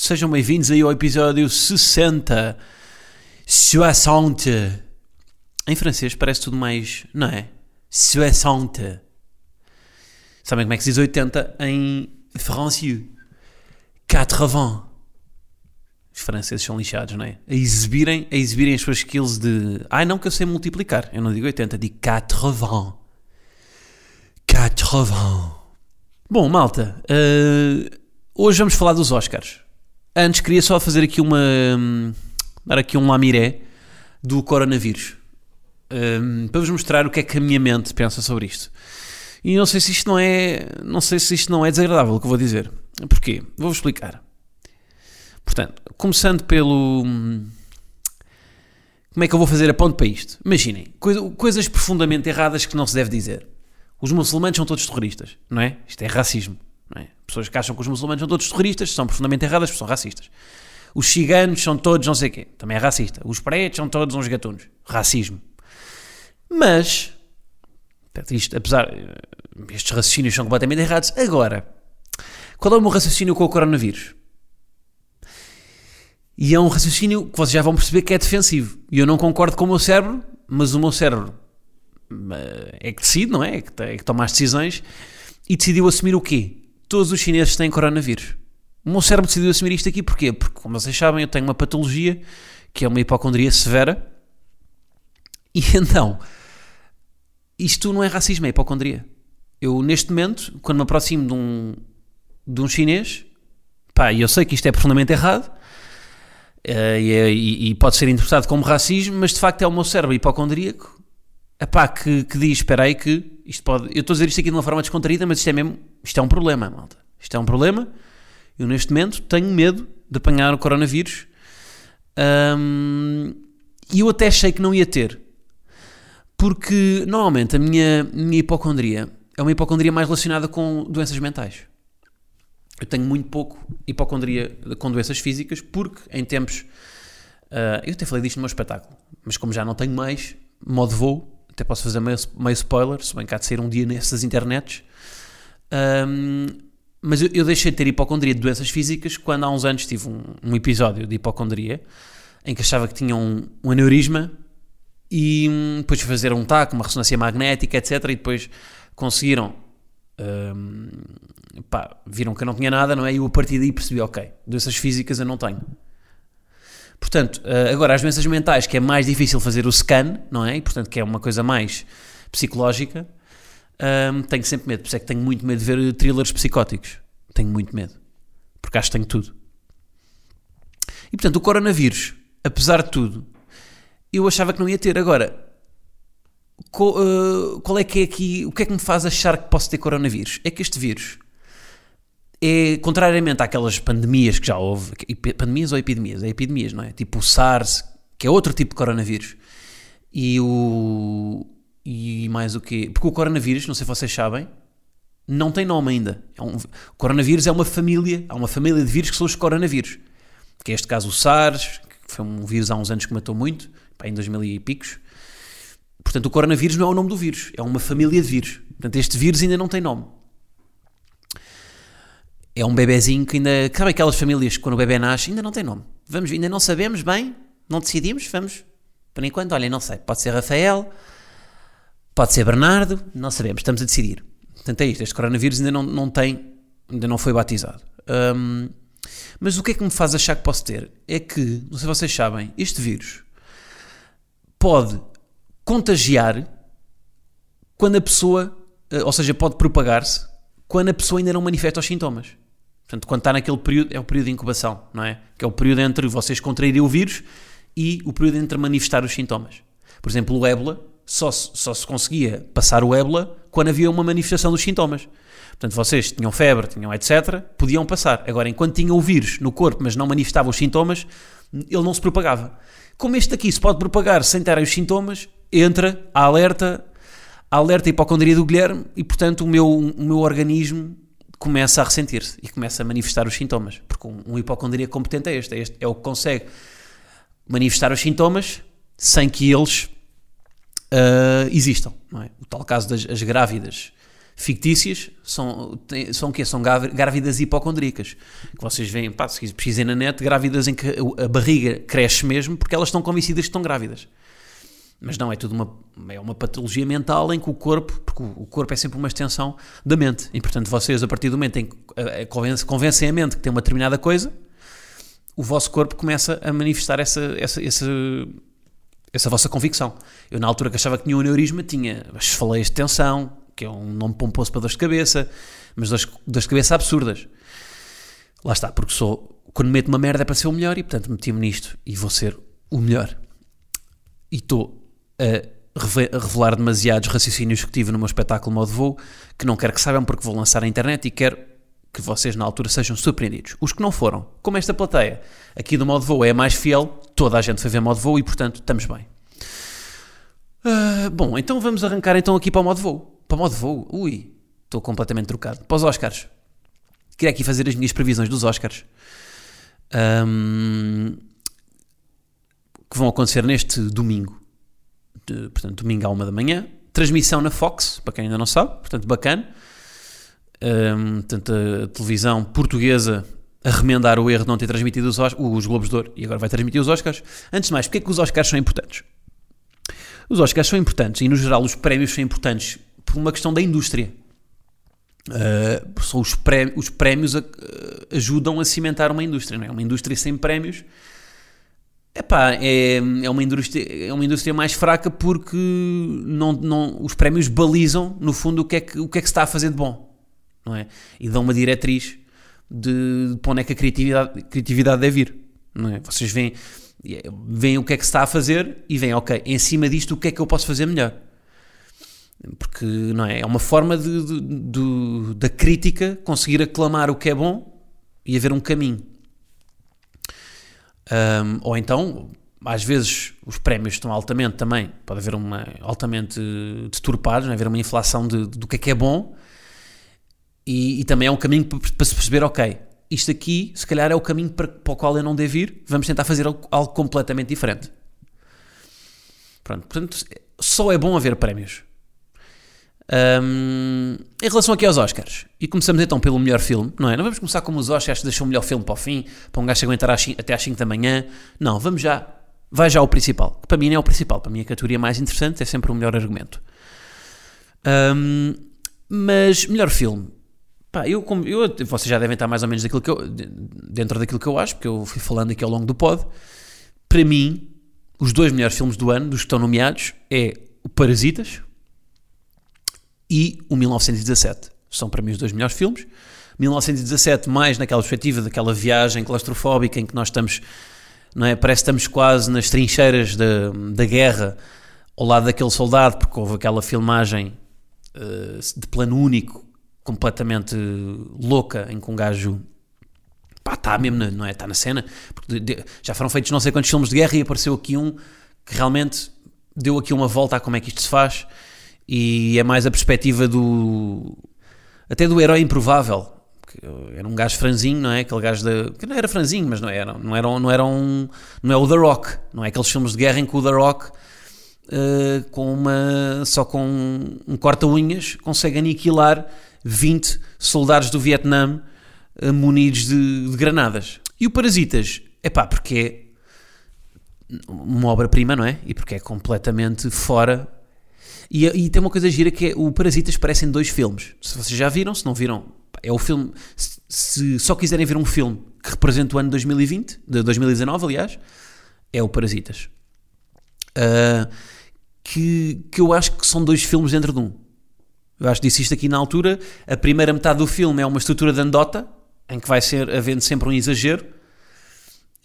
Sejam bem-vindos aí ao episódio 60. 60. Em francês parece tudo mais, não é? 60. Sabem como é que se diz 80 em francês? 80. Os franceses são lixados, não é? A exibirem, a exibirem as suas skills de. Ai, não que eu sei multiplicar. Eu não digo 80, digo 80. 80. Bom, malta, uh, hoje vamos falar dos Oscars. Antes queria só fazer aqui uma. Um, dar aqui um lamiré do coronavírus. Um, para vos mostrar o que é que a minha mente pensa sobre isto. E não sei se isto não é. Não sei se isto não é desagradável o que eu vou dizer. Porquê? Vou-vos explicar. Portanto, começando pelo. Como é que eu vou fazer a ponte para isto? Imaginem, coisas profundamente erradas que não se deve dizer. Os muçulmanos são todos terroristas, não é? Isto é racismo? Pessoas que acham que os muçulmanos são todos terroristas são profundamente erradas porque são racistas. Os ciganos são todos não sei o quê, também é racista. Os pretos são todos uns gatunos, racismo. Mas, isto, apesar, estes raciocínios são completamente errados. Agora, qual é o meu raciocínio com o coronavírus? E é um raciocínio que vocês já vão perceber que é defensivo. E eu não concordo com o meu cérebro, mas o meu cérebro é que decide, não é? É que, é que toma as decisões e decidiu assumir o quê? Todos os chineses têm coronavírus. O meu cérebro decidiu assumir isto aqui porquê? Porque, como vocês sabem, eu tenho uma patologia que é uma hipocondria severa e então isto não é racismo, é hipocondria. Eu, neste momento, quando me aproximo de um, de um chinês, pá, eu sei que isto é profundamente errado, uh, e, e, e, pode ser interpretado como racismo, mas de facto é o meu cérebro hipocondríaco epá, que, que diz, espera aí que isto pode, eu estou a dizer isto aqui de uma forma descontraída, mas isto é mesmo, isto é um problema, malta. Isto é um problema. Eu neste momento tenho medo de apanhar o coronavírus um, e eu até achei que não ia ter. Porque normalmente a minha, minha hipocondria é uma hipocondria mais relacionada com doenças mentais. Eu tenho muito pouco hipocondria com doenças físicas, porque em tempos. Uh, eu até falei disto no meu espetáculo, mas como já não tenho mais, modo voo, até posso fazer meio, meio spoiler, se bem há de ser um dia nessas internets. Um, mas eu, eu, deixei de ter hipocondria de doenças físicas quando há uns anos tive um, um episódio de hipocondria em que achava que tinha um, um aneurisma e hum, depois fazer um TAC, uma ressonância magnética, etc. E depois conseguiram. Um, pá, viram que eu não tinha nada, não é? E eu a partir daí percebi, ok, doenças físicas eu não tenho. Portanto, eh, agora as doenças mentais, que é mais difícil fazer o scan, não é? E, portanto, que é uma coisa mais psicológica, um, ehm, tenho sempre medo. Por isso é que tenho muito medo de ver thrillers psicóticos. Tenho muito medo. Porque acho que tenho tudo. E, portanto, o coronavírus, apesar de tudo, eu achava que não ia ter. Agora, qual, uh, qual é que é aqui, o que é que me faz achar que posso ter coronavírus? É que este vírus é, contrariamente àquelas pandemias que já houve, pandemias ou epidemias? É epidemias, não é? Tipo o SARS, que é outro tipo de coronavírus. E o. E mais o quê? Porque o coronavírus, não sei se vocês sabem, não tem nome ainda. É um, o coronavírus é uma família, há uma família de vírus que são os coronavírus. Que é este caso o SARS, que foi um vírus há uns anos que matou muito, em 2000 e picos. Portanto, o coronavírus não é o nome do vírus, é uma família de vírus. Portanto, este vírus ainda não tem nome é um bebezinho que ainda. Sabe aquelas famílias que quando o bebê nasce ainda não tem nome? Vamos, ainda não sabemos bem, não decidimos, vamos. Por enquanto, olha, não sei. Pode ser Rafael, pode ser Bernardo, não sabemos, estamos a decidir. Portanto, é isto. Este coronavírus ainda não, não tem, ainda não foi batizado. Um, mas o que é que me faz achar que posso ter? É que, não sei se vocês sabem, este vírus pode contagiar quando a pessoa, eh, ou seja, pode propagar-se quando a pessoa ainda não manifesta os sintomas. Portanto, quando está naquele período, é o período de incubação, não é? Que é o período entre vocês contraírem o vírus e o período entre manifestar os sintomas. Por exemplo, o ébola, só, só se conseguia passar o ébola quando havia uma manifestação dos sintomas. Portanto, vocês tinham febre, tinham etc., podiam passar. Agora, enquanto tinham o vírus no corpo, mas não manifestavam os sintomas, ele não se propagava. Como este aqui se pode propagar sem terem os sintomas, entra a alerta, a alerta hipocondria do Guilherme e, portanto, o meu, o meu organismo começa a ressentir-se e começa a manifestar os sintomas. Porque um, um hipocondria competente é este, é este, é o que consegue manifestar os sintomas sem que eles uh, existam. É? O tal caso das as grávidas fictícias são, têm, são o quê? São grávidas hipocondríacas. Que vocês veem, pá, se pesquisem na net, grávidas em que a barriga cresce mesmo porque elas estão convencidas que estão grávidas. Mas não, é tudo uma, é uma patologia mental em que o corpo, porque o corpo é sempre uma extensão da mente. E portanto, vocês, a partir do momento em que convencem a mente que tem uma determinada coisa, o vosso corpo começa a manifestar essa, essa, essa, essa vossa convicção. Eu, na altura que achava que tinha um aneurisma, tinha as faleias de tensão, que é um nome pomposo para dores de cabeça, mas dores, dores de cabeça absurdas. Lá está, porque sou, quando meto uma merda é para ser o melhor e portanto meti-me nisto e vou ser o melhor. E estou a revelar demasiados raciocínios que tive no meu espetáculo Modo Voo, que não quero que saibam porque vou lançar na internet e quero que vocês na altura sejam surpreendidos. Os que não foram, como esta plateia aqui do Modo Voo é a mais fiel, toda a gente foi ver Modo Voo e portanto estamos bem. Uh, bom, então vamos arrancar então aqui para o Modo Voo para o modo voo, ui, estou completamente trocado. Para os Oscars, queria aqui fazer as minhas previsões dos Oscars. Um, que vão acontecer neste domingo. De, portanto, domingo à uma da manhã. Transmissão na Fox, para quem ainda não sabe, portanto, bacana. Um, portanto, a televisão portuguesa a remendar o erro de não ter transmitido os, os Globos de Ouro e agora vai transmitir os Oscars. Antes de mais, porque é que os Oscars são importantes? Os Oscars são importantes e, no geral, os prémios são importantes por uma questão da indústria. Uh, são os, prémios, os prémios ajudam a cimentar uma indústria, não é? Uma indústria sem prémios epá, é, é, uma indústria, é uma indústria mais fraca porque não, não, os prémios balizam, no fundo, o que, é que, o que é que se está a fazer de bom, não é? E dão uma diretriz de, de para onde é que a criatividade, criatividade deve ir, não é? Vocês veem, veem o que é que se está a fazer e veem, ok, em cima disto o que é que eu posso fazer melhor? Porque não é? é uma forma de, de, de, da crítica conseguir aclamar o que é bom e haver um caminho. Um, ou então, às vezes, os prémios estão altamente também, pode haver uma altamente deturpados, não é? haver uma inflação de, do que é que é bom e, e também é um caminho para, para, se perceber, ok, isto aqui se calhar é o caminho para, para o qual eu não devo ir, vamos tentar fazer algo, algo completamente diferente. Pronto, portanto, só é bom haver prémios. Um, em relação aqui aos Oscars, e começamos então pelo melhor filme, não é? Não vamos começar como os Oscars deixam o melhor filme para o fim, para um gajo aguentar às 5, até às 5 da manhã. Não, vamos já, vai já ao principal, que para mim não é o principal, para mim a categoria mais interessante é sempre o melhor argumento. Um, mas melhor filme, pá, eu, como, eu, vocês já devem estar mais ou menos daquilo que eu, dentro daquilo que eu acho, porque eu fui falando aqui ao longo do pod. Para mim, os dois melhores filmes do ano, dos que estão nomeados, é o Parasitas, e o 1917. São para mim os dois melhores filmes. 1917, mais naquela perspectiva daquela viagem claustrofóbica em que nós estamos, não é? Parece que estamos quase nas trincheiras da, da guerra, ao lado daquele soldado, porque houve aquela filmagem uh, de plano único, completamente louca, em que um gajo pá, está mesmo, na, não é? Está na cena, porque de, de, já foram feitos não sei quantos filmes de guerra e apareceu aqui um que realmente deu aqui uma volta a como é que isto se faz e é mais a perspectiva do. até do herói improvável. Era um gajo franzinho, não é? Aquele gajo da. que não era franzinho, mas não era. Não era, não era um. não é o The Rock. Não é aqueles filmes de guerra em que o The Rock. Uh, com uma. só com um corta-unhas consegue aniquilar 20 soldados do Vietnã uh, munidos de, de granadas. E o Parasitas? É pá, porque é uma obra-prima, não é? E porque é completamente fora e, e, tem uma coisa gira que é o Parasitas parecem dois filmes. Se vocês já viram, se não viram, é o filme. Se, se só quiserem ver um filme que representa o ano 2020, de 2019, aliás, é o Parasitas. Uh, que, que eu acho que são dois filmes dentro de um. Eu acho que disse isto aqui na altura. A primeira metade do filme é uma estrutura de andota, em que vai ser havendo sempre um exagero.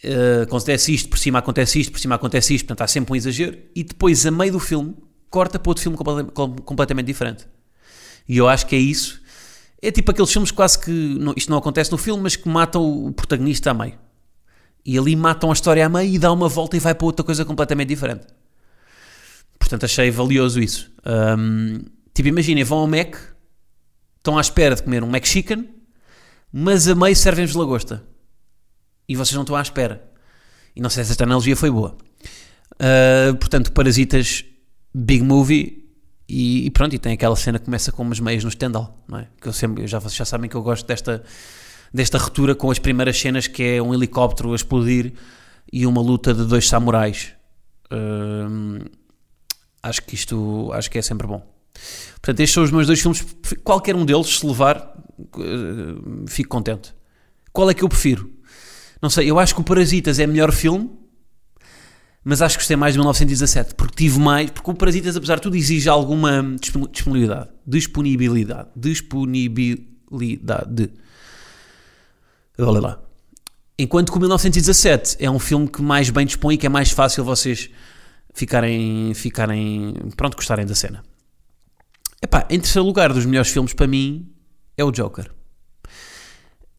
Uh, acontece isto, por cima acontece isto, por cima acontece isto, portanto há sempre um exagero. E depois, a meio do filme, corta para outro filme completamente diferente. E eu acho que é isso, É tipo aqueles filmes quase que. Isto não acontece no filme, mas que matam o protagonista a meio. E ali matam a história a meio e dá uma volta e vai para outra coisa completamente diferente. Portanto, achei valioso isso. Um, tipo, imaginem, vão ao Mac, estão à espera de comer um Mac Chicken, mas a meio servem-vos lagosta. E vocês não estão à espera. E não sei se esta analogia foi boa. Uh, portanto, Parasitas, Big Movie, e, e, pronto, e tem aquela cena que começa com umas meias no Stendhal, não é? Que eu sempre, já, vocês já sabem que eu gosto desta, desta ruptura com as primeiras cenas que é um helicóptero a explodir e uma luta de dois samurais. Uh, acho que isto acho que é sempre bom. Portanto, estes são os meus dois filmes. Qualquer um deles, se levar, uh, fico contente. Qual é que eu prefiro? Não sei, eu acho que o Parasitas é melhor filme mas acho que gostei mais de 1917, porque tive mais, porque o Parasitas, apesar de tudo, exige alguma disponibilidade. Disponibilidade. Disponibilidade. Olha lá. Enquanto que o 1917 é um filme que mais bem dispõe e que é mais fácil vocês ficarem, ficarem pronto, gostarem da cena. Epá, em terceiro lugar dos melhores filmes para mim é o Joker.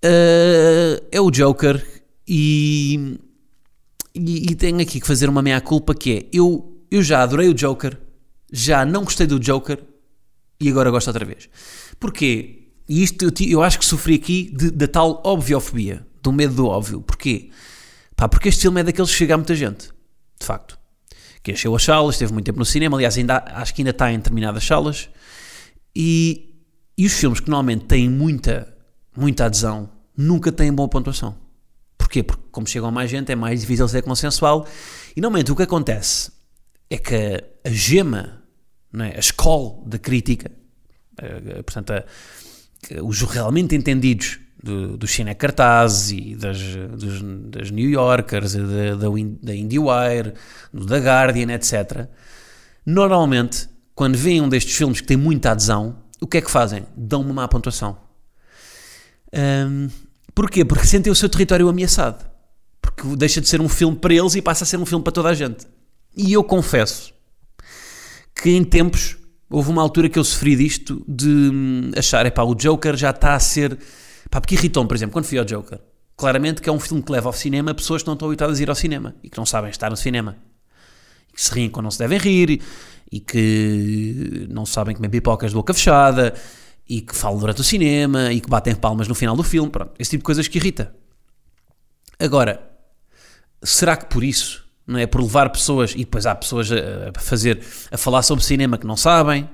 Uh, é o Joker e e, e tenho aqui que fazer uma meia-culpa que é, eu, eu já adorei o Joker, já não gostei do Joker e agora gosto outra vez. Porquê? E isto eu, eu acho que sofri aqui da tal obviofobia, do medo do óbvio. Porquê? Pá, porque este filme é daqueles que chega a muita gente, de facto. Que encheu as salas, esteve muito tempo no cinema, aliás, ainda, acho que ainda está em determinadas salas. E, e os filmes que normalmente têm muita, muita adesão nunca têm boa pontuação. Porquê? Porque como chegam mais gente é mais difícil ser consensual e normalmente o que acontece é que a gema, não é? a escola da crítica, a, a, portanto, a, os realmente entendidos do, dos cinecartazes e das, dos, das New Yorkers, da, da, da IndieWire, da Guardian, etc., normalmente, quando veem um destes filmes que tem muita adesão, o que é que fazem? Dão uma má pontuação. Um, Porquê? Porque sentem o seu território ameaçado. Porque deixa de ser um filme para eles e passa a ser um filme para toda a gente. E eu confesso que em tempos houve uma altura que eu sofri disto de hum, achar, epá, o Joker já está a ser. Pá, porque irritou-me, por exemplo, quando fui ao Joker. Claramente que é um filme que leva ao cinema pessoas que não estão habituadas a ir ao cinema e que não sabem estar no cinema. E que se riem quando não se devem rir e que não sabem comer pipocas de boca fechada e que falam durante o cinema e que batem palmas no final do filme, pronto, esse tipo de coisas que irrita. Agora, será que por isso, não é por levar pessoas e depois há pessoas a, fazer a falar sobre cinema que não sabem,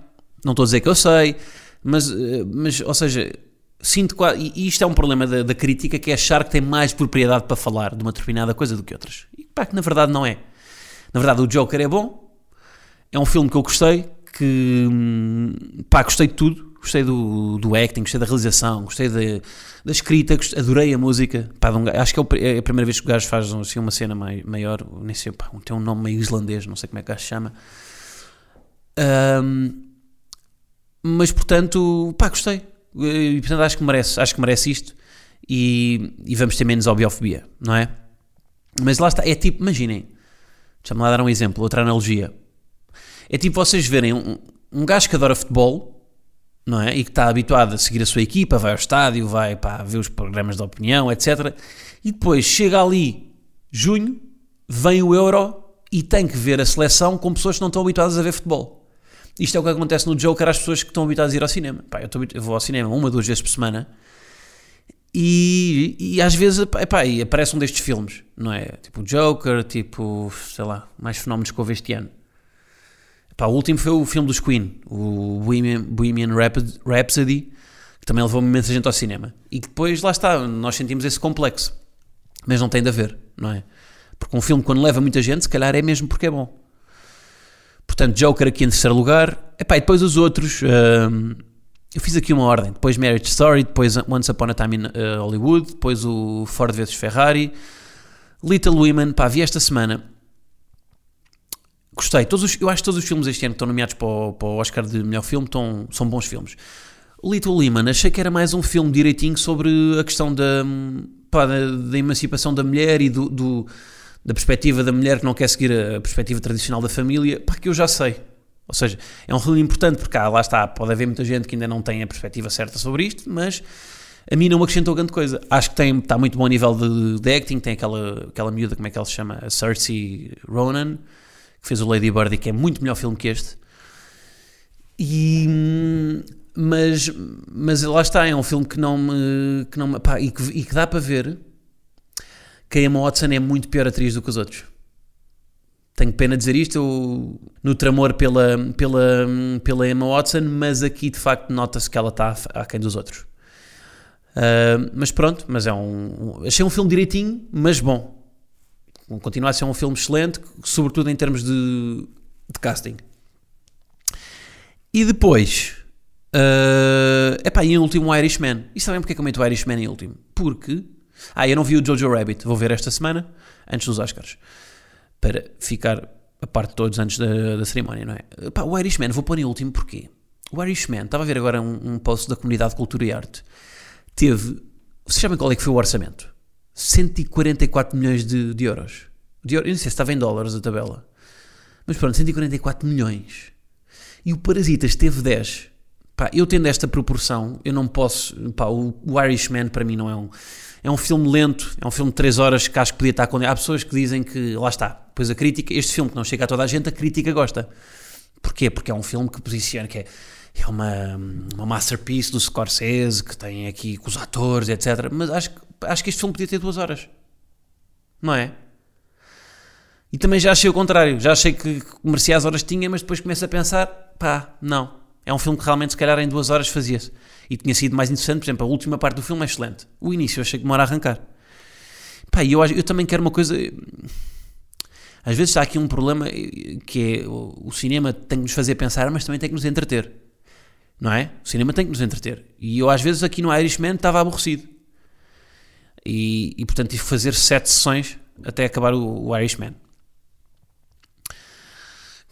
não estou a dizer que eu sei, mas, eh, mas ou seja, sinto que, e isto é um problema da, da, crítica que é achar que tem mais propriedade para falar de uma determinada coisa do que outras. E pá, que na verdade não é. Na verdade, o Joker é bom, é um filme que eu gostei, que hum, pá, gostei de tudo, Gostei do, do acting, gostei da realização, gostei da, da escrita, gostei, adorei a música. Pá, um, acho que é, é, a primeira vez que o gajo faz assim, uma cena mai, maior, nem sei, pá, tem um nome meio islandês, não sei como é que o gajo se chama. Um, mas portanto, pá, gostei. E portanto acho que merece, acho que merece isto. E, e vamos ter menos obiofobia, não é? Mas lá está, é tipo, imaginem, deixa-me lá dar um exemplo, outra analogia. É tipo vocês verem um, um gajo que adora futebol não é? E que está habituado a seguir a sua equipa, vai ao estádio, vai para ver os programas de opinião, etc. E depois chega ali, junho, vem o Euro e tem que ver a seleção com pessoas que não estão habituadas a ver futebol. Isto é o que acontece no Joker às pessoas que estão habituadas a ir ao cinema. Pá, eu, eu vou ao cinema uma, duas vezes por semana e, e às vezes epá, e aparece um destes filmes, não é? Tipo o Joker, tipo, sei lá, mais fenómenos que houve este ano. Pá, o último foi o filme dos Queen, o Bohemian, Bohemian Rhapsody, que também levou imensa gente ao cinema. E depois, lá está, nós sentimos esse complexo. Mas não tem de haver, não é? Porque um filme, quando leva muita gente, se calhar é mesmo porque é bom. Portanto, Joker aqui em terceiro lugar. Epá, e depois os outros. Uh, eu fiz aqui uma ordem. Depois Marriage Story, depois Once Upon a Time in uh, Hollywood, depois o Ford vs Ferrari, Little Women. Pá, vi esta semana Gostei. Todos os, eu acho que todos os filmes este ano que estão nomeados para o, para o Oscar de melhor filme estão, são bons filmes. Little Lehman, achei que era mais um filme direitinho sobre a questão da, pá, da, da, emancipação da mulher e do, do, da perspectiva da mulher que não quer seguir a perspectiva tradicional da família. Pá, que eu já sei. Ou seja, é um filme importante porque ah, lá está, pode haver muita gente que ainda não tem a perspectiva certa sobre isto, mas a mim não acrescentou grande coisa. Acho que tem, está muito bom nível de, de acting, tem aquela, aquela miúda, como é que ela se chama? A Cersei Ronan, que fez o Lady Bird e que é muito melhor filme que este. E, mas, mas lá está, é um filme que não me. Que não me pá, e, que, e que dá para ver que a Emma Watson é muito pior atriz do que os outros. Tenho pena dizer isto eu, no tramor pela, pela, pela Emma Watson, mas aqui de facto nota-se que ela está aquém dos outros. Uh, mas pronto, mas é um, um, Achei um filme direitinho, mas bom. Continua a ser um filme excelente, sobretudo em termos de, de casting. E depois. Uh, epá, e em último o Irishman. E sabem porque é que eu meto o Irishman em último? Porque. Ah, eu não vi o Jojo Rabbit. Vou ver esta semana, antes dos Oscars. Para ficar a parte de todos antes da, da cerimónia, não é? Epá, o Irishman vou pôr em último porque. O Irishman, estava a ver agora um, um post da comunidade de cultura e arte teve. Vocês sabem qual é que foi o orçamento? 144 milhões de, de euros. De, eu não sei se estava em dólares a tabela. Mas pronto, 144 milhões. E o Parasitas teve 10. Pá, eu tendo esta proporção, eu não posso. Pá, o, o Irishman para mim não é um. É um filme lento, é um filme de 3 horas que acho que podia estar com. Há pessoas que dizem que. Lá está. Pois a crítica. Este filme que não chega a toda a gente, a crítica gosta. Porquê? Porque é um filme que posiciona. Que é, é uma, uma masterpiece do Scorsese, que tem aqui com os atores, etc. Mas acho, acho que este filme podia ter duas horas. Não é? E também já achei o contrário. Já achei que merecia as horas que tinha, mas depois começo a pensar, pá, não. É um filme que realmente, se calhar, em duas horas fazia-se. E tinha sido mais interessante, por exemplo, a última parte do filme é excelente. O início eu achei que demora a arrancar. Pá, eu, eu também quero uma coisa... Às vezes está aqui um problema que é o cinema tem que nos fazer pensar, mas também tem que nos entreter não é? O cinema tem que nos entreter. E eu, às vezes, aqui no Irishman estava aborrecido. E, e portanto, tive que fazer sete sessões até acabar o, o Irishman.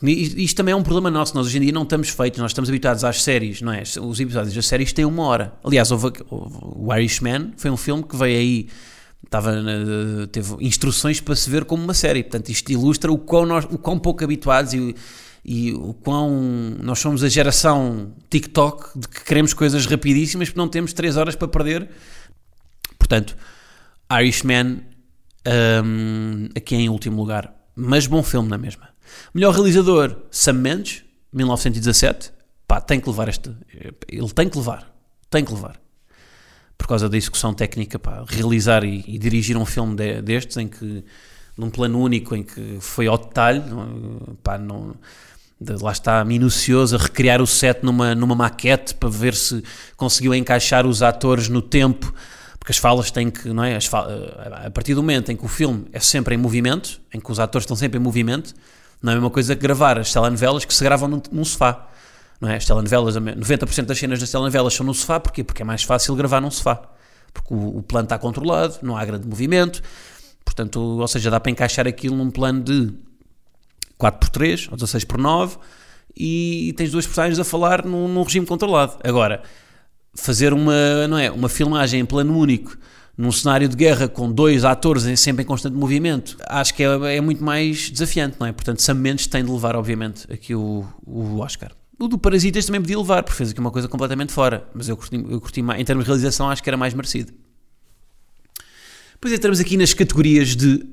Isto também é um problema nosso. Nós hoje em dia não estamos feitos, nós estamos habituados às séries, não é? Os episódios das séries têm uma hora. Aliás, houve, o Irishman foi um filme que veio aí, estava, teve instruções para se ver como uma série. Portanto, isto ilustra o quão, nós, o quão pouco habituados e e o quão nós somos a geração TikTok de que queremos coisas rapidíssimas porque não temos 3 horas para perder. Portanto, Irishman um, aqui em último lugar, mas bom filme na mesma. Melhor realizador, Sam Mendes, 1917. Pá, tem que levar este. Ele tem que levar. Tem que levar. Por causa da execução técnica, pá, realizar e, e dirigir um filme de, destes em que num plano único em que foi ao detalhe, pá, não, de, lá está minucioso a recriar o set numa, numa maquete para ver se conseguiu encaixar os atores no tempo, porque as falas têm que, não é? As eh, a partir do momento em que o filme é sempre em movimento, em que os atores estão sempre em movimento, não é a mesma coisa que gravar as telenovelas que se gravam num, num sofá. Não é? As telenovelas, 90% das cenas das telenovelas são no sofá, porquê? Porque é mais fácil gravar num sofá. Porque o, o plano está controlado, não há grande movimento, portanto, ou seja, dá para encaixar aquilo num plano de 4x3 ou 16x9 e tens duas personagens a falar num, num, regime controlado. Agora, fazer uma, não é, uma filmagem em plano único num cenário de guerra com dois atores em, sempre em constante movimento, acho que é, é, muito mais desafiante, não é? Portanto, Sam Mendes tem de levar, obviamente, aqui o, o Oscar. O do Parasitas também podia levar, porque fez aqui uma coisa completamente fora, mas eu curti, eu curti mais, em termos de realização, acho que era mais merecido. Pois entramos aqui nas categorias de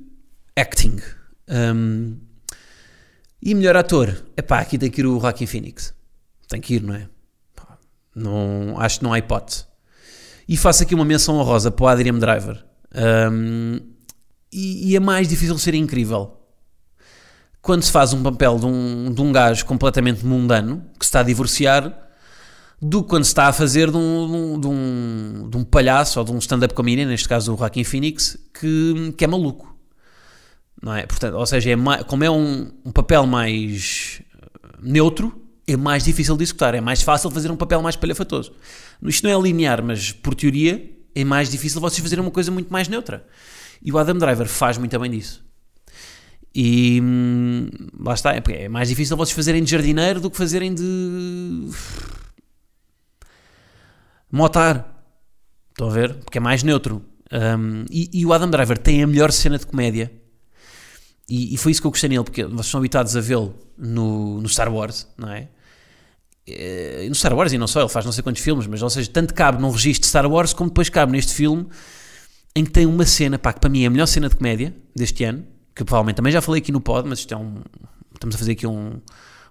acting. Um, e melhor ator? É pá, aqui tem que ir o Joaquin Phoenix. Tem que ir, não é? Não, acho que não há hipótese. E faço aqui uma menção honrosa para o Adrian Driver. Um, e, e, é mais difícil ser incrível. Quando se faz um papel de um, de um gajo completamente mundano, que se está a divorciar, do que quando se está a fazer de um, de um, de um palhaço ou de um stand-up comedian, neste caso o Joaquin Phoenix, que, que é maluco não é? Portanto, ou seja, é mais, como é um, um, papel mais eh, neutro, é mais difícil de executar, é mais fácil fazer um papel mais palhafatoso. Isto não é linear, mas por teoria é mais difícil vocês fazerem uma coisa muito mais neutra. E o Adam Driver faz muito bem disso. E hum, lá está, é, é mais difícil vocês fazerem de jardineiro do que fazerem de motar. Estão a ver? Porque é mais neutro. Um, e, e, o Adam Driver tem a melhor cena de comédia E, e foi isso que eu gostei nele, porque vocês são habituados a vê-lo no, no Star Wars, não é? Eh, no Star Wars e não só, ele faz não sei quantos filmes, mas ou seja, tanto cabe num registro de Star Wars como depois cabe neste filme em que tem uma cena, pá, que para mim é a melhor cena de comédia deste ano, que provavelmente também já falei aqui no pod, mas isto é um. Estamos a fazer aqui um,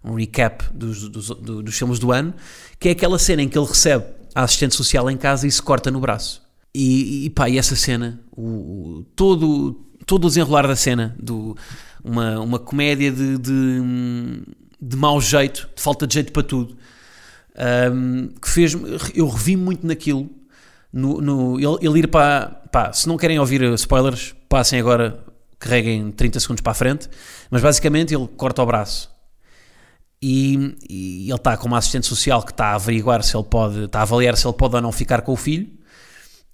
um recap dos, dos, dos filmes do ano, que é aquela cena em que ele recebe a assistente social em casa e se corta no braço. E, e pá, e essa cena, o, o, todo, todo o desenrolar da cena, do, uma, uma comédia de, de, de mau jeito, de falta de jeito para tudo, um, que fez eu revi muito naquilo. No, no, ele, ele ir para. Pá, se não querem ouvir spoilers, passem agora, carreguem 30 segundos para a frente. Mas basicamente ele corta o braço e, e, ele está com uma assistente social que está a averiguar se ele pode, está a avaliar se ele pode ou não ficar com o filho,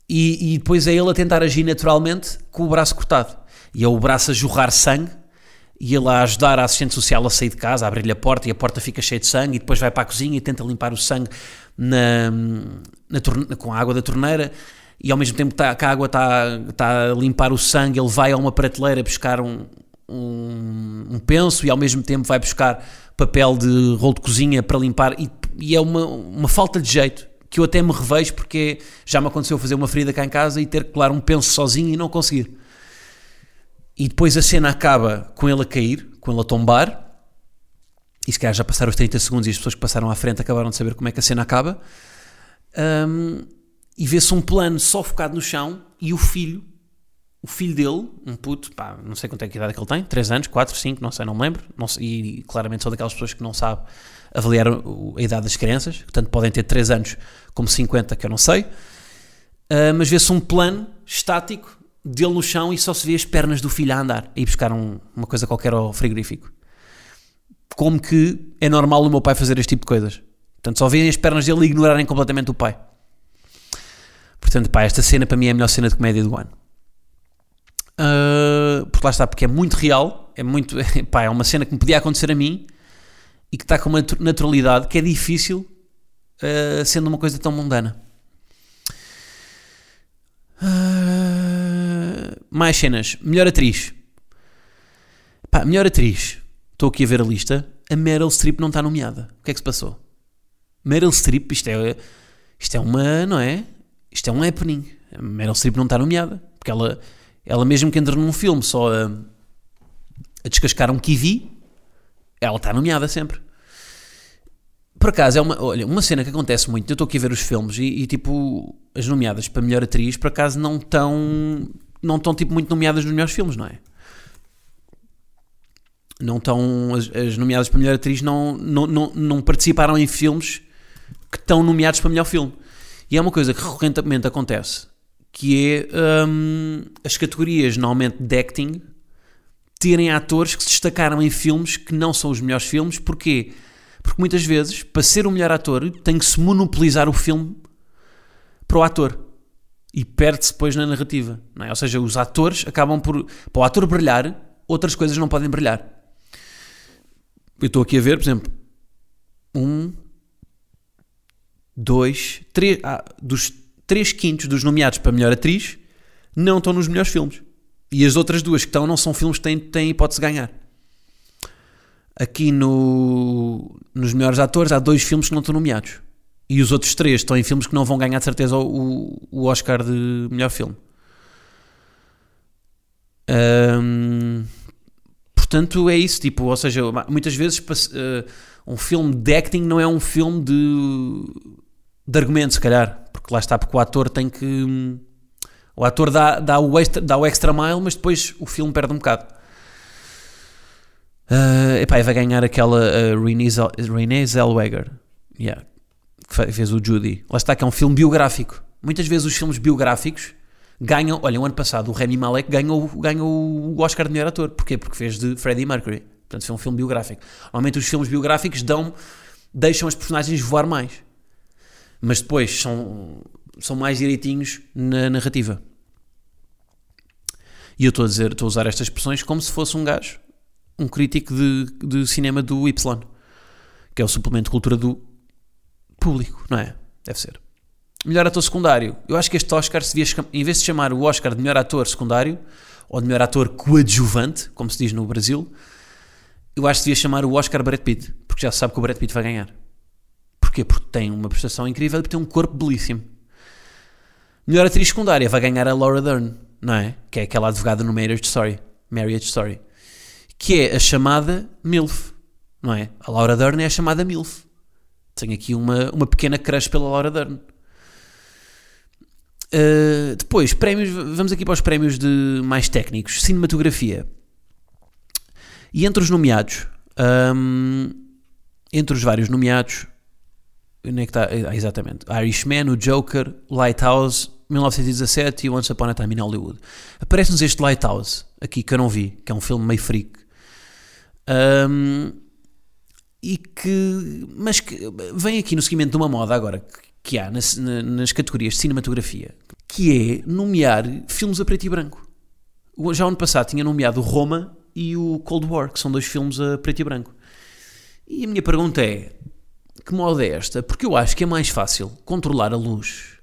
e, e, depois é ele a tentar agir naturalmente com o braço cortado. E é o braço a jorrar sangue, e ele a ajudar a assistente social a sair de casa, a abrir-lhe a porta, e a porta fica cheia de sangue, e depois vai para a cozinha e tenta limpar o sangue na, na com a água da torneira, e ao mesmo tempo que, a água está, está a limpar o sangue, ele vai a uma prateleira buscar um, um, um penso, e ao mesmo tempo vai buscar papel de rolo de cozinha para limpar e, e, é uma, uma falta de jeito que eu até me revejo porque já me aconteceu fazer uma ferida cá em casa e ter que colar um penso sozinho e não conseguir. E depois a cena acaba com ele a cair, com ele a tombar, e se calhar já passaram os 30 segundos e as pessoas que passaram à frente acabaram de saber como é que a cena acaba. Um, e vê-se um plano só focado no chão e o filho o filho dele, um puto, pá, não sei quanto é que idade que ele tem, 3 anos, 4, 5, não sei, não me lembro, não sei, e claramente sou daquelas pessoas que não sabe avaliar a idade das crianças, que tanto podem ter 3 anos como 50, que eu não sei, uh, mas vê-se um plano estático dele no chão e só se vê as pernas do filho a andar, e buscar um, uma coisa qualquer ao frigorífico. Como que é normal o meu pai fazer este tipo de coisas. Portanto, só veem as pernas dele ignorarem completamente o pai. Portanto, pá, esta cena para mim é a melhor cena de comédia do ano. Uh, porque lá está, porque é muito real, é muito, pá, é uma cena que me podia acontecer a mim e que está com uma naturalidade que é difícil uh, sendo uma coisa tão mundana. Uh, mais cenas. Melhor atriz. Pá, melhor atriz. Estou aqui a ver a lista. A Meryl Streep não está nomeada. O que é que se passou? Meryl Streep, isto é, isto é uma, não é? Isto é um happening. A Meryl Streep não está nomeada. Porque ela ela mesmo que entre num filme só a, a descascar um kiwi, ela está nomeada sempre. Por acaso, é uma, olha, uma cena que acontece muito. Eu estou aqui a ver os filmes e, e, tipo, as nomeadas para melhor atriz, por acaso, não estão, não estão tipo, muito nomeadas nos melhores filmes, não é? Não estão, as, as nomeadas para melhor atriz não, não, não, não participaram em filmes que estão nomeados para melhor filme. E é uma coisa que recorrentemente acontece que é um, as categorias normalmente de acting terem atores que se destacaram em filmes que não são os melhores filmes. Porquê? Porque muitas vezes, para ser o melhor ator, tem que se monopolizar o filme para o ator. E perde-se depois na narrativa. É? Ou seja, os atores acabam por. Para o ator brilhar, outras coisas não podem brilhar. Eu estou aqui a ver, por exemplo, um, dois, três. Ah, dos 3 quintos dos nomeados para melhor atriz não estão nos melhores filmes. E as outras duas que estão não são filmes que têm, têm hipótese de ganhar. Aqui no, nos melhores atores há dois filmes que não estão nomeados. E os outros três estão em filmes que não vão ganhar de certeza o, o Oscar de melhor filme. portanto, é isso. Tipo, ou seja, muitas vezes uh, um filme de acting não é um filme de, de argumento, se calhar porque lá está, porque o ator tem que. O ator dá, dá, o, extra, dá o extra mile, mas depois o filme perde um bocado. Uh, epá, vai ganhar aquela uh, Renée, Zellweger, yeah, que fez o Judy. Lá está, que é um filme biográfico. Muitas vezes os filmes biográficos ganham. Olha, o ano passado o Remy Malek ganhou, ganhou o Oscar de melhor ator. Porquê? Porque fez de Freddie Mercury. Portanto, foi um filme biográfico. Normalmente os filmes biográficos dão, deixam as personagens voar mais mas depois são, são mais direitinhos na narrativa. E eu estou a dizer, estou a usar estas expressões como se fosse um gajo, um crítico de, de cinema do Y, que é o suplemento de cultura do público, não é? Deve ser. Melhor ator secundário. Eu acho que este Oscar, se devia, em vez de chamar o Oscar de melhor ator secundário, ou de melhor ator coadjuvante, como se diz no Brasil, eu acho que devia chamar o Oscar Brad Pitt, porque já se sabe que o Brad Pitt vai ganhar. Porquê? Porque tem uma prestação incrível e tem um corpo belíssimo. Melhor atriz secundária vai ganhar a Laura Dern, não é? Que é aquela advogada no Marriage Story. Marriage Story. Que é a chamada MILF, não é? A Laura Dern é a chamada MILF. Tenho aqui uma, uma pequena crush pela Laura Dern. Uh, depois, prémios, vamos aqui para os prémios de mais técnicos. Cinematografia. E entre os nomeados, um, entre os vários nomeados, onde é que está? Ah, exatamente. Irishman, o Joker, Lighthouse, 1917 e Once Upon a Time in Hollywood. Aparece-nos este Lighthouse, aqui, que eu não vi, que é um filme meio freak. Um, e que, mas que vem aqui no seguimento de uma moda agora que há nas, nas categorias de cinematografia, que é nomear filmes a preto e branco. Já ano passado tinha nomeado Roma e o Cold War, que são dois filmes a preto e branco. E a minha pergunta é: que moda é esta? Porque eu acho que é mais fácil controlar a luz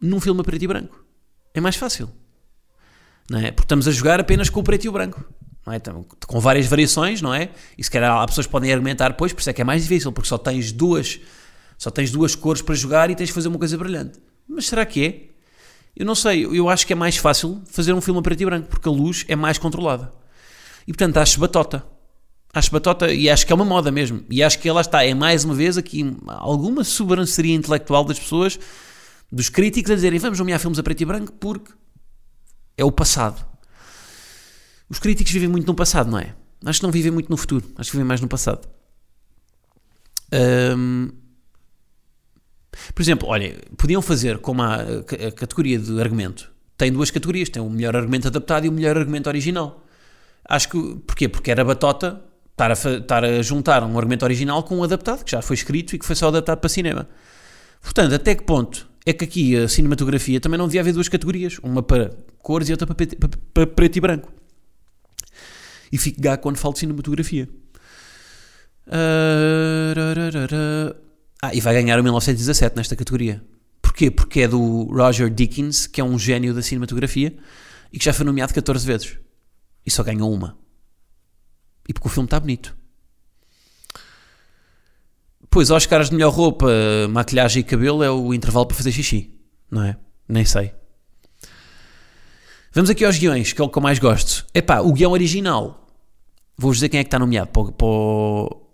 num filme a preto e branco. É mais fácil. Não é? Porque estamos a jogar apenas com o preto e o branco. Não é? Então, com várias variações, não é? E se calhar há pessoas que podem argumentar depois, por isso é que é mais difícil, porque só tens duas, só tens duas cores para jogar e tens de fazer uma coisa brilhante. Mas será que é? Eu não sei, eu acho que é mais fácil fazer um filme a preto e branco, porque a luz é mais controlada. E portanto acho batota. Acho batota e acho que é uma moda mesmo. E acho que lá está, é mais uma vez aqui alguma sobranceria intelectual das pessoas, dos críticos, a dizerem vamos nomear filmes a preto e branco porque é o passado. Os críticos vivem muito no passado, não é? Acho que não vivem muito no futuro, acho que vivem mais no passado. Um, por exemplo, olha, podiam fazer como a, a categoria de argumento. Tem duas categorias, tem o melhor argumento adaptado e o melhor argumento original. Acho que. Porquê? Porque era batota estar a, estar a juntar um argumento original com um adaptado, que já foi escrito e que foi só adaptado para cinema. Portanto, até que ponto é que aqui a cinematografia também não devia haver duas categorias, uma para cores e outra para, para, para preto e branco. E fico gago quando falo de cinematografia. Ah, e vai ganhar o 1917 nesta categoria. Porquê? Porque é do Roger Dickens, que é um gênio da cinematografia e que já foi nomeado 14 vezes e só ganhou uma. E porque o filme está bonito. Pois, Oscars de melhor roupa, maquilhagem e cabelo é o intervalo para fazer xixi, não é? Nem sei. Vamos aqui aos guiões, que é o que eu mais gosto. Epá, o guião original. Vou-vos dizer quem é que está nomeado para, para o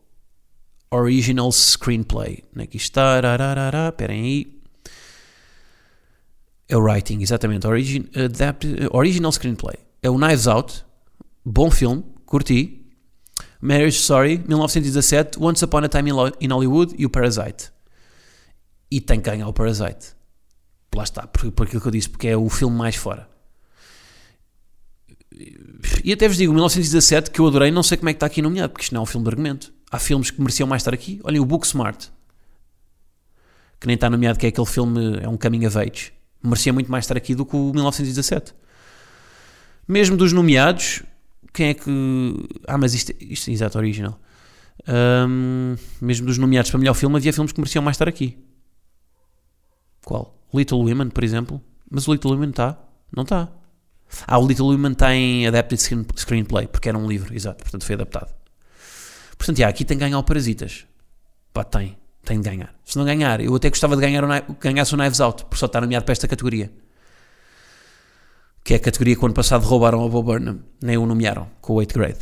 Original Screenplay. Aqui está. Esperem aí. É o writing, exatamente. Origin, adapt, original Screenplay. É o Knives Out, Bom filme, curti. Marriage Story, 1917, Once Upon a Time in Hollywood e o Parasite. E tem que ganhar o Parasite. Lá está, por, por aquilo que eu disse, porque é o filme mais fora. E até vos digo, 1917, que eu adorei, não sei como é que está aqui nomeado, porque isto não é um filme de argumento. Há filmes que mereciam mais estar aqui. Olhem, o Booksmart, que nem está nomeado, que é aquele filme, é um coming of age. Merecia muito mais estar aqui do que o 1917. Mesmo dos nomeados, quem é que. Ah, mas isto, isto é exato, original. Um, mesmo dos nomeados para melhor filme, havia filmes que mereciam mais estar aqui. Qual? Little Women, por exemplo. Mas o Little Women está? Não está. Ah, o Little Women está em Adapted Screenplay, porque era um livro, exato, portanto foi adaptado. Portanto, já, aqui tem que ganhar o Parasitas. Pá, tem, tem de ganhar. Se não ganhar, eu até gostava de ganhar o, ganhasse o Knives Out, por só estar nomeado para esta categoria que é a categoria que o ano passado roubaram ao Bob Burnham, nem o nomearam com o 8 grade.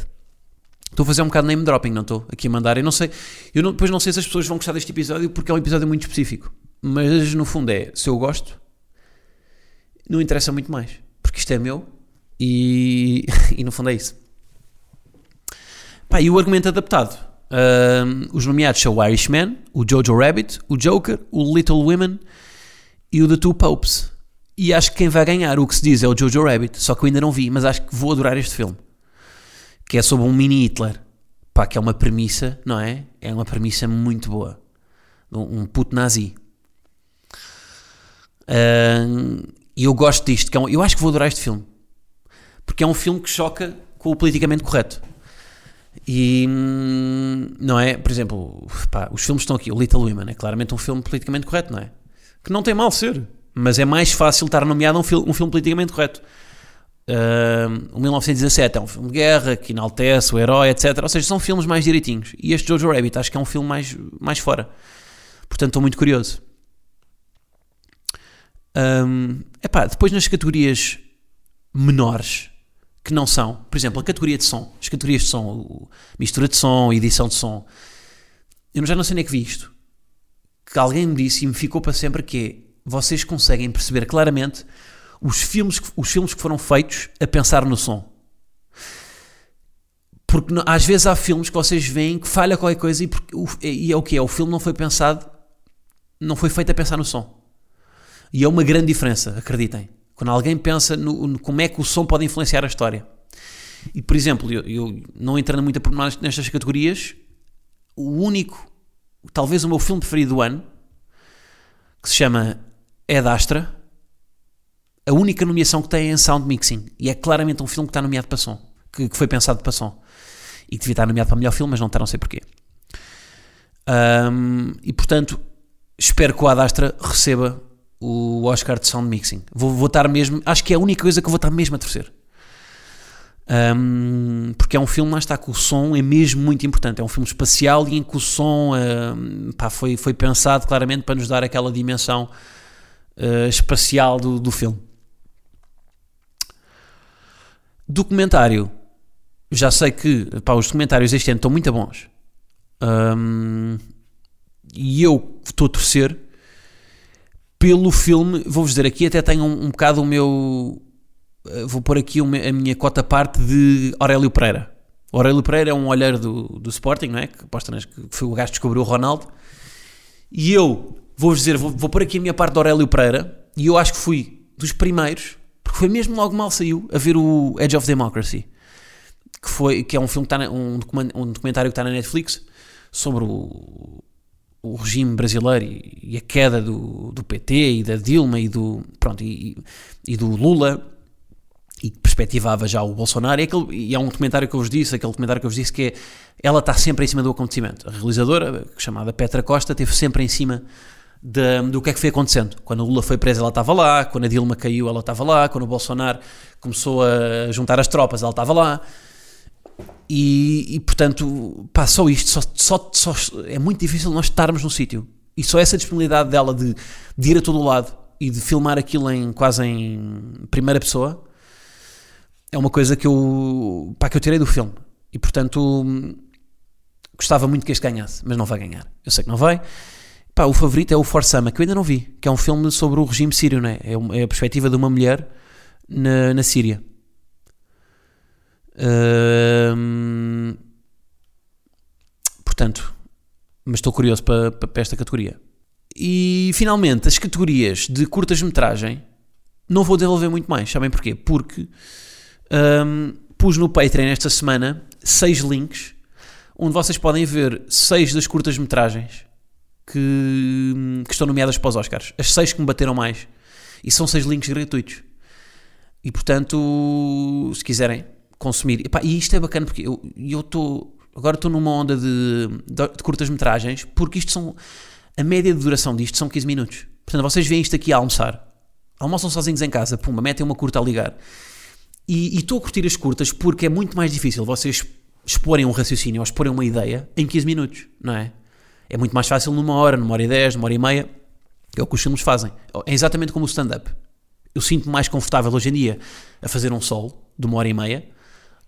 Estou a fazer um bocado name dropping, não estou? Aqui a mandar. Eu não sei, eu não, depois não sei se as pessoas vão gostar deste episódio porque é um episódio muito específico. Mas no fundo é, se eu gosto, não interessa muito mais. Isto é meu e, e no fundo é isso. Pá, e o argumento adaptado? Um, os nomeados são o Irishman, o Jojo Rabbit, o Joker, o Little Women e o The Two Popes. E acho que quem vai ganhar, o que se diz, é o Jojo Rabbit. Só que eu ainda não vi, mas acho que vou adorar este filme. Que é sobre um mini Hitler. Pá, que é uma premissa, não é? É uma premissa muito boa. Um puto nazi. E eu gosto disto. Que é um, eu acho que vou adorar este filme. Porque é um filme que choca com o politicamente correto. E hum, não é? Por exemplo, pá, os filmes estão aqui. O Little Women é claramente um filme politicamente correto, não é? Que não tem mal ser mas é mais fácil estar nomeado um, fil um filme politicamente correto. Uh, o 1917 é um filme de guerra que enaltece o herói, etc. Ou seja, são filmes mais direitinhos. E este Jojo Rabbit acho que é um filme mais, mais fora. Portanto, estou muito curioso. Um, epá, depois nas categorias menores, que não são, por exemplo, a categoria de som, as categorias de som, mistura de som, edição de som, eu já não sei nem é que vi isto, que alguém me disse e me ficou para sempre que é, vocês conseguem perceber claramente os filmes, os filmes que foram feitos a pensar no som. Porque às vezes há filmes que vocês veem que falha qualquer coisa e, porque, e é o que é, o filme não foi pensado, não foi feito a pensar no som. E é uma grande diferença, acreditem. Quando alguém pensa no, no como é que o som pode influenciar a história. E, por exemplo, eu, eu não entrando muito a pormenores nestas categorias, o único, talvez o meu filme preferido do ano, que se chama Ed Astra, a única nomeação que tem é em Sound Mixing. E é claramente um filme que está nomeado para som. Que, que foi pensado para som. E que devia estar nomeado para melhor filme, mas não está, não sei porquê. Um, e portanto, espero que o Ad Astra receba o Oscar de Sound Mixing. Vou, vou estar mesmo, acho que é a única coisa que eu vou estar mesmo a torcer. Um, porque é um filme, lá está, que o som é mesmo muito importante. É um filme espacial e em que o som um, pá, foi, foi pensado claramente para nos dar aquela dimensão uh, espacial do, do filme. Documentário. Já sei que pá, os documentários este ano estão muito bons. Um, e eu estou a torcer pelo filme. Vou-vos dizer aqui, até tenho um, um bocado o meu. Eh, vou pôr aqui uma, a minha cota parte de Aurélio Pereira. O Aurélio Pereira é um olheiro do, do Sporting, não é? Que, aposta, que foi o gajo que descobriu o Ronaldo. E eu vou-vos dizer, vou, vou pôr aqui a minha parte de Aurélio Pereira. E eu acho que fui dos primeiros porque foi mesmo logo mal saiu a ver o Edge of Democracy, que, foi, que é um filme que está na, um, um documentário que está na Netflix sobre o, o regime brasileiro e, a queda do, do PT e da Dilma e do, pronto, e, e do Lula e que perspectivava já o Bolsonaro, e, aquele, e é um documentário que eu vos disse, aquele documentário que eu vos disse que é, ela está sempre em cima do acontecimento. A realizadora, chamada Petra Costa, esteve sempre em cima de, do que é que foi acontecendo. Quando o Lula foi preso, ela estava lá. Quando a Dilma caiu, ela estava lá. Quando o Bolsonaro começou a juntar as tropas, ela estava lá. E, e portanto, pá, só isto, só, só, só, é muito difícil nós estarmos no sítio. E só essa disponibilidade dela de, de ir a todo o lado e de filmar aquilo em quase em primeira pessoa é uma coisa que eu, pá, que eu tirei do filme. E portanto, gostava muito que este ganhasse, mas não vai ganhar. Eu sei que não vai. Pá, o favorito é o Forsama, que eu ainda não vi, que é um filme sobre o regime sírio, não é? É, é a perspectiva de uma mulher na, na Síria. Portanto, mas estou curioso para, para, esta categoria. E finalmente, as categorias de curtas-metragem não vou desenvolver muito mais, sabem porquê? Porque um, pus no Patreon esta semana seis links onde vocês podem ver seis das curtas-metragens que, que, estão nomeadas para os Oscars. As seis que me bateram mais. E são seis links gratuitos. E portanto, se quiserem consumir. E isto é bacana porque eu estou. Agora estou numa onda de, de, de curtas-metragens, porque isto são. A média de duração disto são 15 minutos. Portanto, vocês veem isto aqui a almoçar. Almoçam sozinhos em casa, pumba, metem uma curta a ligar. E estou a curtir as curtas porque é muito mais difícil vocês exporem um raciocínio ou exporem uma ideia em 15 minutos, não é? É muito mais fácil numa hora, numa hora e dez, numa hora e meia. É o que os filmes fazem. É exatamente como o stand-up. Eu sinto-me mais confortável hoje em dia a fazer um solo de uma hora e meia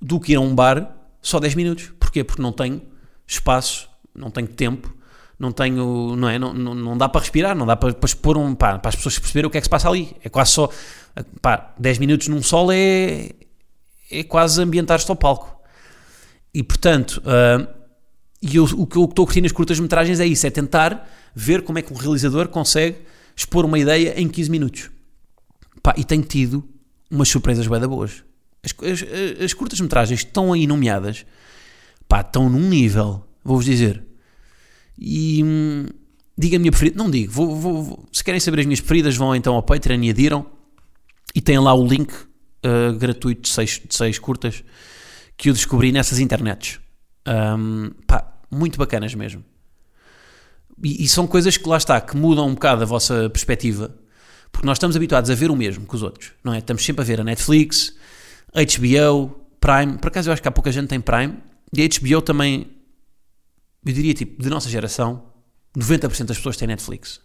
do que ir a um bar só 10 minutos. Porquê? Porque não tenho espaço, não tenho tempo, não tenho, não é? Não, não, não dá para respirar, não dá para, para expor um, pá, para as pessoas perceberem o que é que se passa ali. É quase só, pá, 10 minutos num solo é, é quase ambientar-se ao palco. E portanto, uh, e eu, o que eu estou a curtir nas curtas-metragens é isso: é tentar ver como é que um realizador consegue expor uma ideia em 15 minutos. Pá, e tenho tido umas surpresas bem boas. As, as, as curtas-metragens estão aí nomeadas, pá, estão num nível, vou-vos dizer. E hum, diga a minha preferida, não digo, vou, vou, vou, se querem saber as minhas preferidas, vão então ao Patreon e adiram. E têm lá o link uh, gratuito de 6 de seis curtas que eu descobri nessas internets. Um, pá, muito bacanas mesmo. E, e, são coisas que lá está, que mudam um bocado a vossa perspectiva, porque nós estamos habituados a ver o mesmo que os outros, não é? Estamos sempre a ver a Netflix, HBO, Prime. Por acaso eu acho que há pouca gente tem Prime. E HBO também, eu diria tipo, de nossa geração, 90% das pessoas têm Netflix.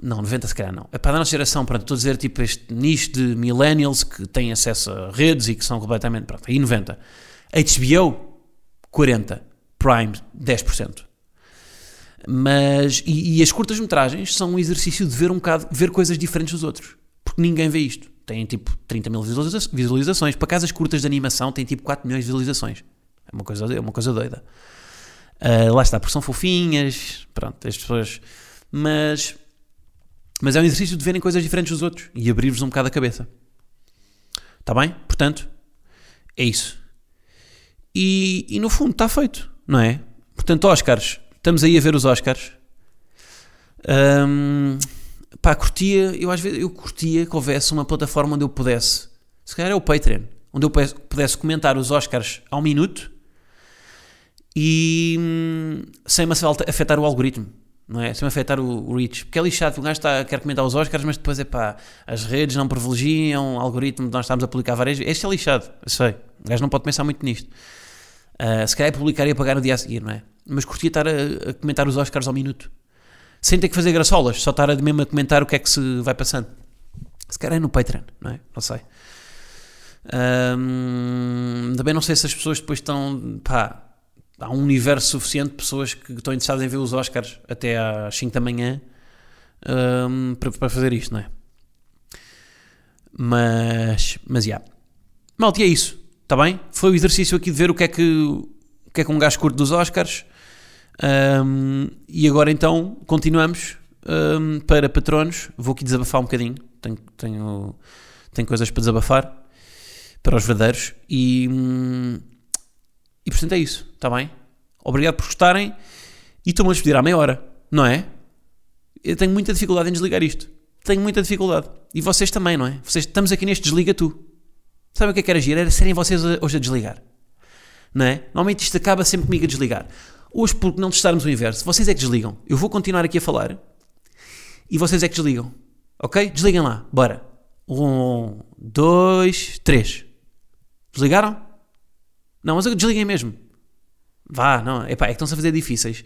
Não, 90 se calhar não. É para a nossa geração, pronto, estou a dizer tipo este nicho de millennials que têm acesso a redes e que são completamente, pronto, aí 90. HBO, 40. Prime, 10%. Mas, e, e as curtas-metragens são um exercício de ver um bocado, ver coisas diferentes dos outros. Porque ninguém vê isto. Tem tipo 30 mil visualiza- visualizações. Para casa as curtas de animação têm tipo 4 milhões de visualizações. É uma coisa, é uma coisa doida. Ah, lá está, porque são fofinhas, pronto, as pessoas. Mas, mas é um exercício de verem coisas diferentes dos outros e abrir-vos um bocado a cabeça. Está bem? Portanto, é isso. E, e no fundo está feito, não é? Portanto, Oscars, estamos aí a ver os Oscars. Ahm, pá, curtia, eu às vezes eu curtia que houvesse uma plataforma onde eu pudesse, se calhar é o Patreon, onde eu pudesse- comentar os Oscars ao minuto e hum, sem me afetar o algoritmo, não é? Sem me afetar o, o reach. Porque é lixado, o gajo está, quer comentar os Oscars, mas depois é pá, as redes não privilegiam, o algoritmo, nós estamos a publicar várias vezes. Este é lixado, eu sei. O gajo não pode pensar muito nisto. Ah, se calhar é publicar e apagar no dia a seguir, não é? Mas curtia estar a, a comentar os Oscars ao minuto. Sem ter que fazer graçolas, só estar a, mesmo a comentar o que é que se vai passando. Se calhar é no Patreon, não é? Não sei. Ahm, também não sei se as pessoas depois estão. pá, há um universo suficiente de pessoas que estão interessadas em ver os Oscars até às 5 da manhã para, para fazer isto, não é? Mas, mas, já. Malta, e é isso, está bem? Foi o exercício aqui de ver o que é que, o que, é que um gajo curto dos Oscars. Ahm, e agora então continuamos ahm, para patronos. Vou aqui desabafar um bocadinho. Tenho, tenho, tenho coisas para desabafar para os verdadeiros. E, hum, e portanto é isso, está bem? Obrigado por gostarem e estou-me a despedir à meia hora, não é? Eu tenho muita dificuldade em desligar isto. Tenho muita dificuldade. E vocês também, não é? Vocês, estamos aqui neste Desliga Tu. Sabem o que é que era agir? Era serem vocês hoje a desligar. Não é? Normalmente isto acaba sempre comigo a desligar. Hoje, porque não testarmos o inverso, vocês é que desligam. Eu vou continuar aqui a falar e vocês é que desligam. Ok? Desliguem lá. Bora. Um, dois, três. Desligaram? Não, mas eu desliguem mesmo. Vá, não. Epá, é que estão-se a fazer difíceis.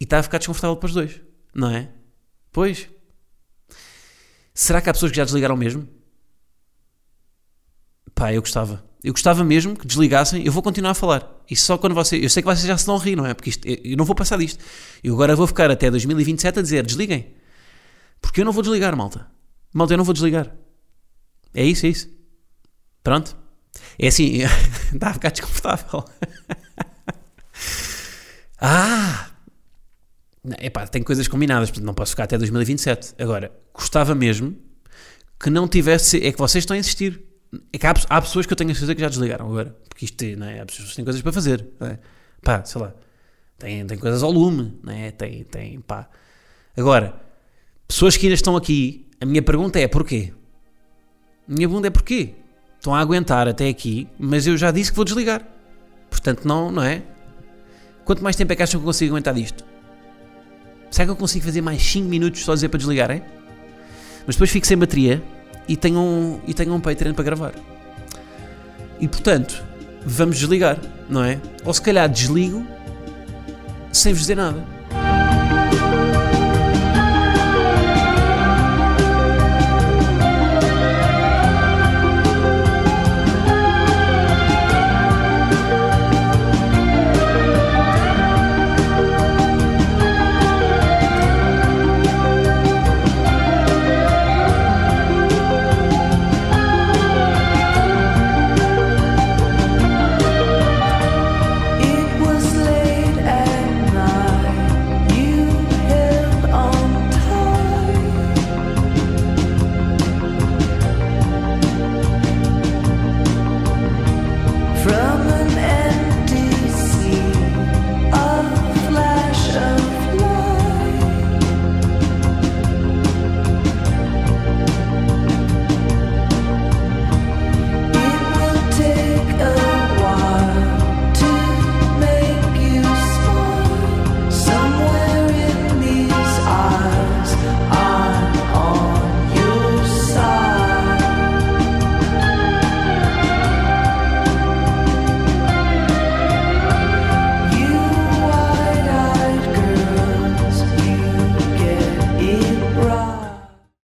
E está a ficar desconfortável para os dois. Não é? Pois. Será que há pessoas que já desligaram mesmo? Pá, eu gostava. Eu gostava mesmo que desligassem. Eu vou continuar a falar. E só quando vocês. Eu sei que vocês já se vão rir, não é? Porque isto, eu não vou passar disto. Eu agora vou ficar até 2027 a dizer desliguem. Porque eu não vou desligar, malta. Malta, eu não vou desligar. É isso, é isso. Pronto. É assim, está a ficar desconfortável. ah! Não, Epá, tem coisas combinadas, portanto não posso ficar até 2027. Agora, gostava mesmo que não tivesse. É que vocês estão a insistir. É que há, há pessoas que eu tenho a certeza que já desligaram agora. Porque isto não é, há pessoas que têm coisas para fazer. Não é? Pá, sei lá. Tem, tem coisas ao lume, não é? Tem, tem, pá. Agora, pessoas que ainda estão aqui, a minha pergunta é porquê? A minha pergunta é porquê? Estão a aguentar até aqui, mas eu já disse que vou desligar. Portanto, não, não é? Quanto mais tempo é que acham que eu consigo aguentar disto? Será que eu consigo fazer mais 5 minutos só dizer para desligarem? Mas depois fico sem bateria e tenho um, e tenho um Patreon para gravar. E portanto, vamos desligar, não é? Ou se calhar desligo sem vos dizer nada.